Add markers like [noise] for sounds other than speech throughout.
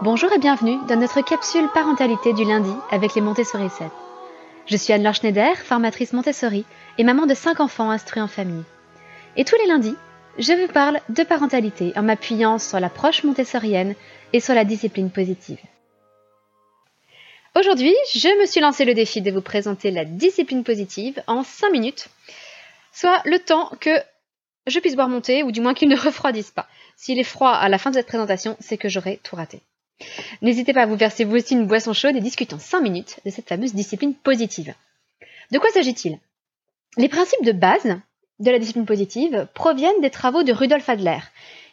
Bonjour et bienvenue dans notre capsule parentalité du lundi avec les Montessori 7. Je suis Anne-Laure Schneider, formatrice Montessori et maman de 5 enfants instruits en famille. Et tous les lundis, je vous parle de parentalité en m'appuyant sur l'approche montessorienne et sur la discipline positive. Aujourd'hui, je me suis lancé le défi de vous présenter la discipline positive en 5 minutes, soit le temps que je puisse boire mon thé ou du moins qu'il ne [laughs] refroidisse pas. S'il est froid à la fin de cette présentation, c'est que j'aurai tout raté. N'hésitez pas à vous verser vous aussi une boisson chaude et discutons 5 minutes de cette fameuse discipline positive. De quoi s'agit-il? Les principes de base de la discipline positive proviennent des travaux de Rudolf Adler,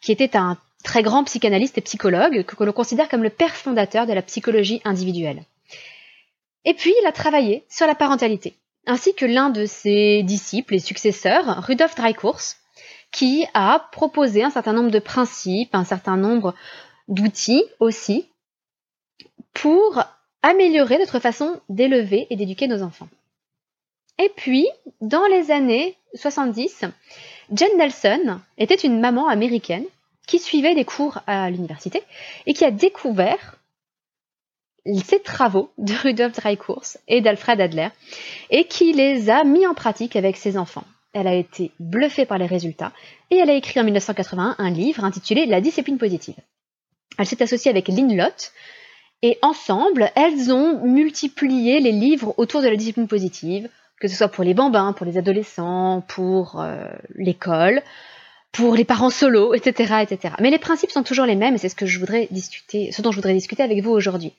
qui était un très grand psychanalyste et psychologue que l'on considère comme le père fondateur de la psychologie individuelle. Et puis, il a travaillé sur la parentalité, ainsi que l'un de ses disciples et successeurs, Rudolf Dreikurs, qui a proposé un certain nombre de principes, un certain nombre d'outils aussi pour améliorer notre façon d'élever et d'éduquer nos enfants. Et puis, dans les années 70, Jen Nelson était une maman américaine qui suivait des cours à l'université et qui a découvert ces travaux de Rudolf Dreikurs et d'Alfred Adler et qui les a mis en pratique avec ses enfants. Elle a été bluffée par les résultats et elle a écrit en 1981 un livre intitulé La discipline positive. Elle s'est associée avec Lynn Lott et ensemble, elles ont multiplié les livres autour de la discipline positive, que ce soit pour les bambins, pour les adolescents, pour euh, l'école, pour les parents solos, etc., etc. Mais les principes sont toujours les mêmes et c'est ce que je voudrais discuter, ce dont je voudrais discuter avec vous aujourd'hui.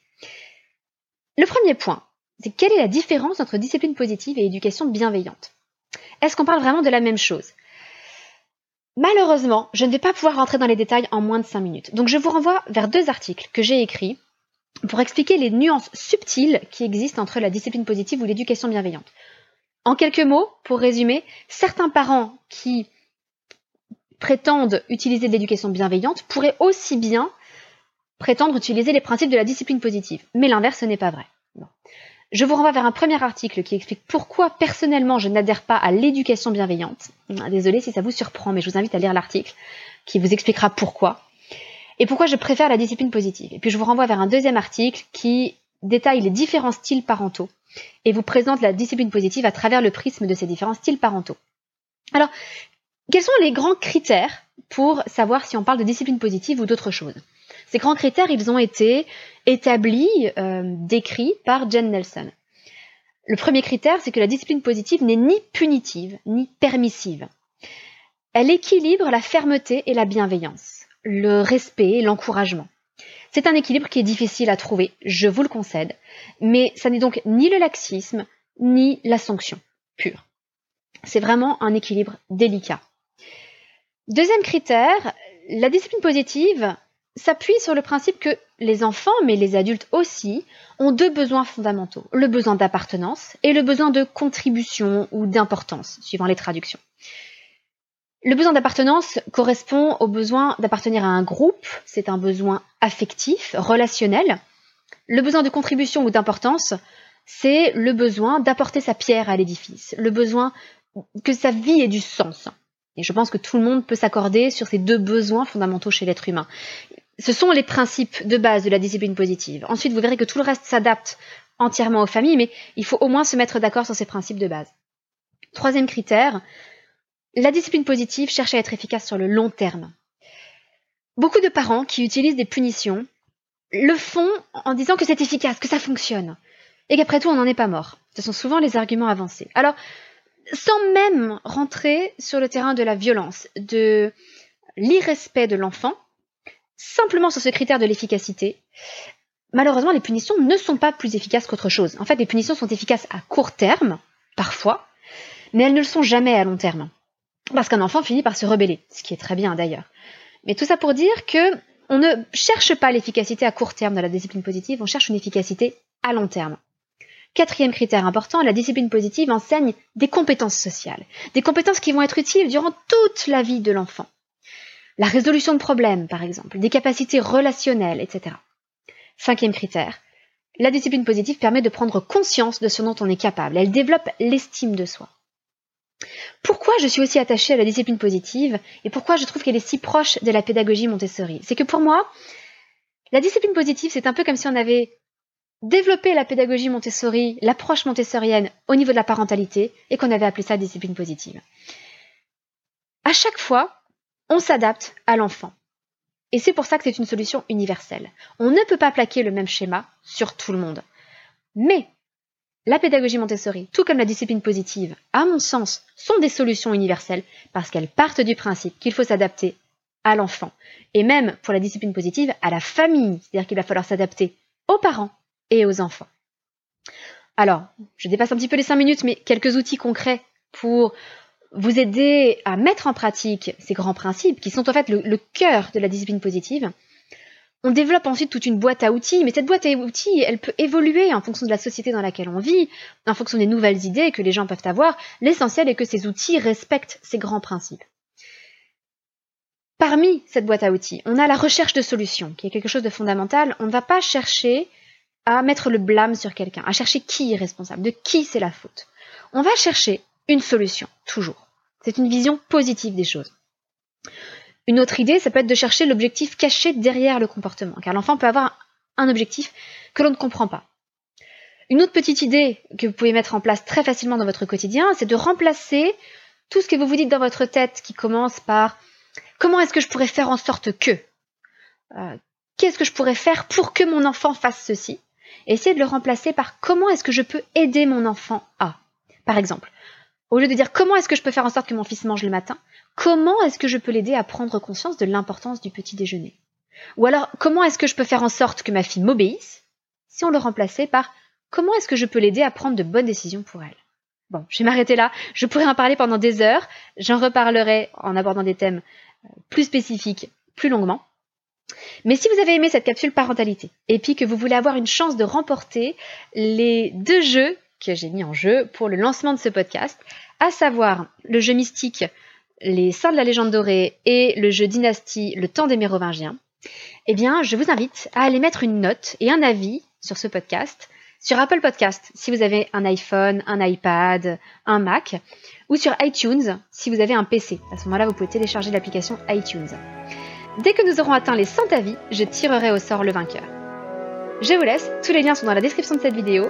Le premier point, c'est quelle est la différence entre discipline positive et éducation bienveillante? Est-ce qu'on parle vraiment de la même chose? Malheureusement, je ne vais pas pouvoir rentrer dans les détails en moins de 5 minutes. Donc je vous renvoie vers deux articles que j'ai écrits pour expliquer les nuances subtiles qui existent entre la discipline positive ou l'éducation bienveillante. En quelques mots, pour résumer, certains parents qui prétendent utiliser de l'éducation bienveillante pourraient aussi bien prétendre utiliser les principes de la discipline positive. Mais l'inverse, n'est pas vrai. Je vous renvoie vers un premier article qui explique pourquoi personnellement je n'adhère pas à l'éducation bienveillante. Désolée si ça vous surprend, mais je vous invite à lire l'article qui vous expliquera pourquoi. Et pourquoi je préfère la discipline positive. Et puis je vous renvoie vers un deuxième article qui détaille les différents styles parentaux et vous présente la discipline positive à travers le prisme de ces différents styles parentaux. Alors, quels sont les grands critères pour savoir si on parle de discipline positive ou d'autre chose? Ces grands critères, ils ont été établis, euh, décrits par Jen Nelson. Le premier critère, c'est que la discipline positive n'est ni punitive ni permissive. Elle équilibre la fermeté et la bienveillance, le respect et l'encouragement. C'est un équilibre qui est difficile à trouver, je vous le concède, mais ça n'est donc ni le laxisme, ni la sanction pure. C'est vraiment un équilibre délicat. Deuxième critère, la discipline positive s'appuie sur le principe que les enfants, mais les adultes aussi, ont deux besoins fondamentaux, le besoin d'appartenance et le besoin de contribution ou d'importance, suivant les traductions. Le besoin d'appartenance correspond au besoin d'appartenir à un groupe, c'est un besoin affectif, relationnel. Le besoin de contribution ou d'importance, c'est le besoin d'apporter sa pierre à l'édifice, le besoin que sa vie ait du sens. Et je pense que tout le monde peut s'accorder sur ces deux besoins fondamentaux chez l'être humain. Ce sont les principes de base de la discipline positive. Ensuite, vous verrez que tout le reste s'adapte entièrement aux familles, mais il faut au moins se mettre d'accord sur ces principes de base. Troisième critère, la discipline positive cherche à être efficace sur le long terme. Beaucoup de parents qui utilisent des punitions le font en disant que c'est efficace, que ça fonctionne, et qu'après tout on n'en est pas mort. Ce sont souvent les arguments avancés. Alors, sans même rentrer sur le terrain de la violence, de l'irrespect de l'enfant, simplement sur ce critère de l'efficacité, malheureusement les punitions ne sont pas plus efficaces qu'autre chose. En fait, les punitions sont efficaces à court terme, parfois, mais elles ne le sont jamais à long terme. Parce qu'un enfant finit par se rebeller, ce qui est très bien d'ailleurs. Mais tout ça pour dire que on ne cherche pas l'efficacité à court terme dans la discipline positive, on cherche une efficacité à long terme. Quatrième critère important, la discipline positive enseigne des compétences sociales, des compétences qui vont être utiles durant toute la vie de l'enfant. La résolution de problèmes, par exemple, des capacités relationnelles, etc. Cinquième critère, la discipline positive permet de prendre conscience de ce dont on est capable. Elle développe l'estime de soi. Pourquoi je suis aussi attachée à la discipline positive et pourquoi je trouve qu'elle est si proche de la pédagogie Montessori? C'est que pour moi, La discipline positive, c'est un peu comme si on avait développé la pédagogie Montessori, l'approche montessorienne au niveau de la parentalité, et qu'on avait appelé ça discipline positive. À chaque fois, on s'adapte à l'enfant. Et c'est pour ça que c'est une solution universelle. On ne peut pas plaquer le même schéma sur tout le monde. Mais la pédagogie Montessori, tout comme la discipline positive, à mon sens, sont des solutions universelles parce qu'elles partent du principe qu'il faut s'adapter à l'enfant. Et même pour la discipline positive, à la famille. C'est-à-dire qu'il va falloir s'adapter aux parents et aux enfants. Alors, je dépasse un petit peu les cinq minutes, mais quelques outils concrets pour vous aider à mettre en pratique ces grands principes qui sont en fait le, cœur de la discipline positive. On développe ensuite toute une boîte à outils, mais cette boîte à outils, elle peut évoluer en fonction de la société dans laquelle on vit, en fonction des nouvelles idées que les gens peuvent avoir. L'essentiel est que ces outils respectent ces grands principes. Parmi cette boîte à outils, on a la recherche de solutions, qui est quelque chose de fondamental. On ne va pas chercher à mettre le blâme sur quelqu'un, à chercher qui est responsable, de qui c'est la faute. On va chercher une solution, toujours. C'est une vision positive des choses. Une autre idée, ça peut être de chercher l'objectif caché derrière le comportement, car l'enfant peut avoir un objectif que l'on ne comprend pas. Une autre petite idée que vous pouvez mettre en place très facilement dans votre quotidien, c'est de remplacer tout ce que vous vous dites dans votre tête qui commence par comment est-ce que je pourrais faire en sorte que euh, Qu'est-ce que je pourrais faire pour que mon enfant fasse ceci? Essayez de le remplacer par comment est-ce que je peux aider mon enfant à? Par exemple, au lieu de dire comment est-ce que je peux faire en sorte que mon fils mange le matin, comment est-ce que je peux l'aider à prendre conscience de l'importance du petit déjeuner? Ou alors, comment est-ce que je peux faire en sorte que ma fille m'obéisse Si on le remplaçait par comment est-ce que je peux l'aider à prendre de bonnes décisions pour elle? Bon, je vais m'arrêter là. Je pourrais en parler pendant des heures. J'en reparlerai en abordant des thèmes euh, plus spécifiques plus longuement. Mais si vous avez aimé cette capsule parentalité et puis que vous voulez avoir une chance de remporter les deux jeux que j'ai mis en jeu pour le lancement de ce podcast, à savoir le jeu mystique Les Saints de la légende dorée et le jeu Dynastie Le temps des Mérovingiens, eh bien, je vous invite à aller mettre une note et un avis sur ce podcast sur Apple Podcast si vous avez un iPhone, un iPad, un Mac, ou sur iTunes si vous avez un PC. À ce moment-là, vous pouvez télécharger l'application iTunes. Dès que nous aurons atteint les 100 avis, je tirerai au sort le vainqueur. Je vous laisse, tous les liens sont dans la description de cette vidéo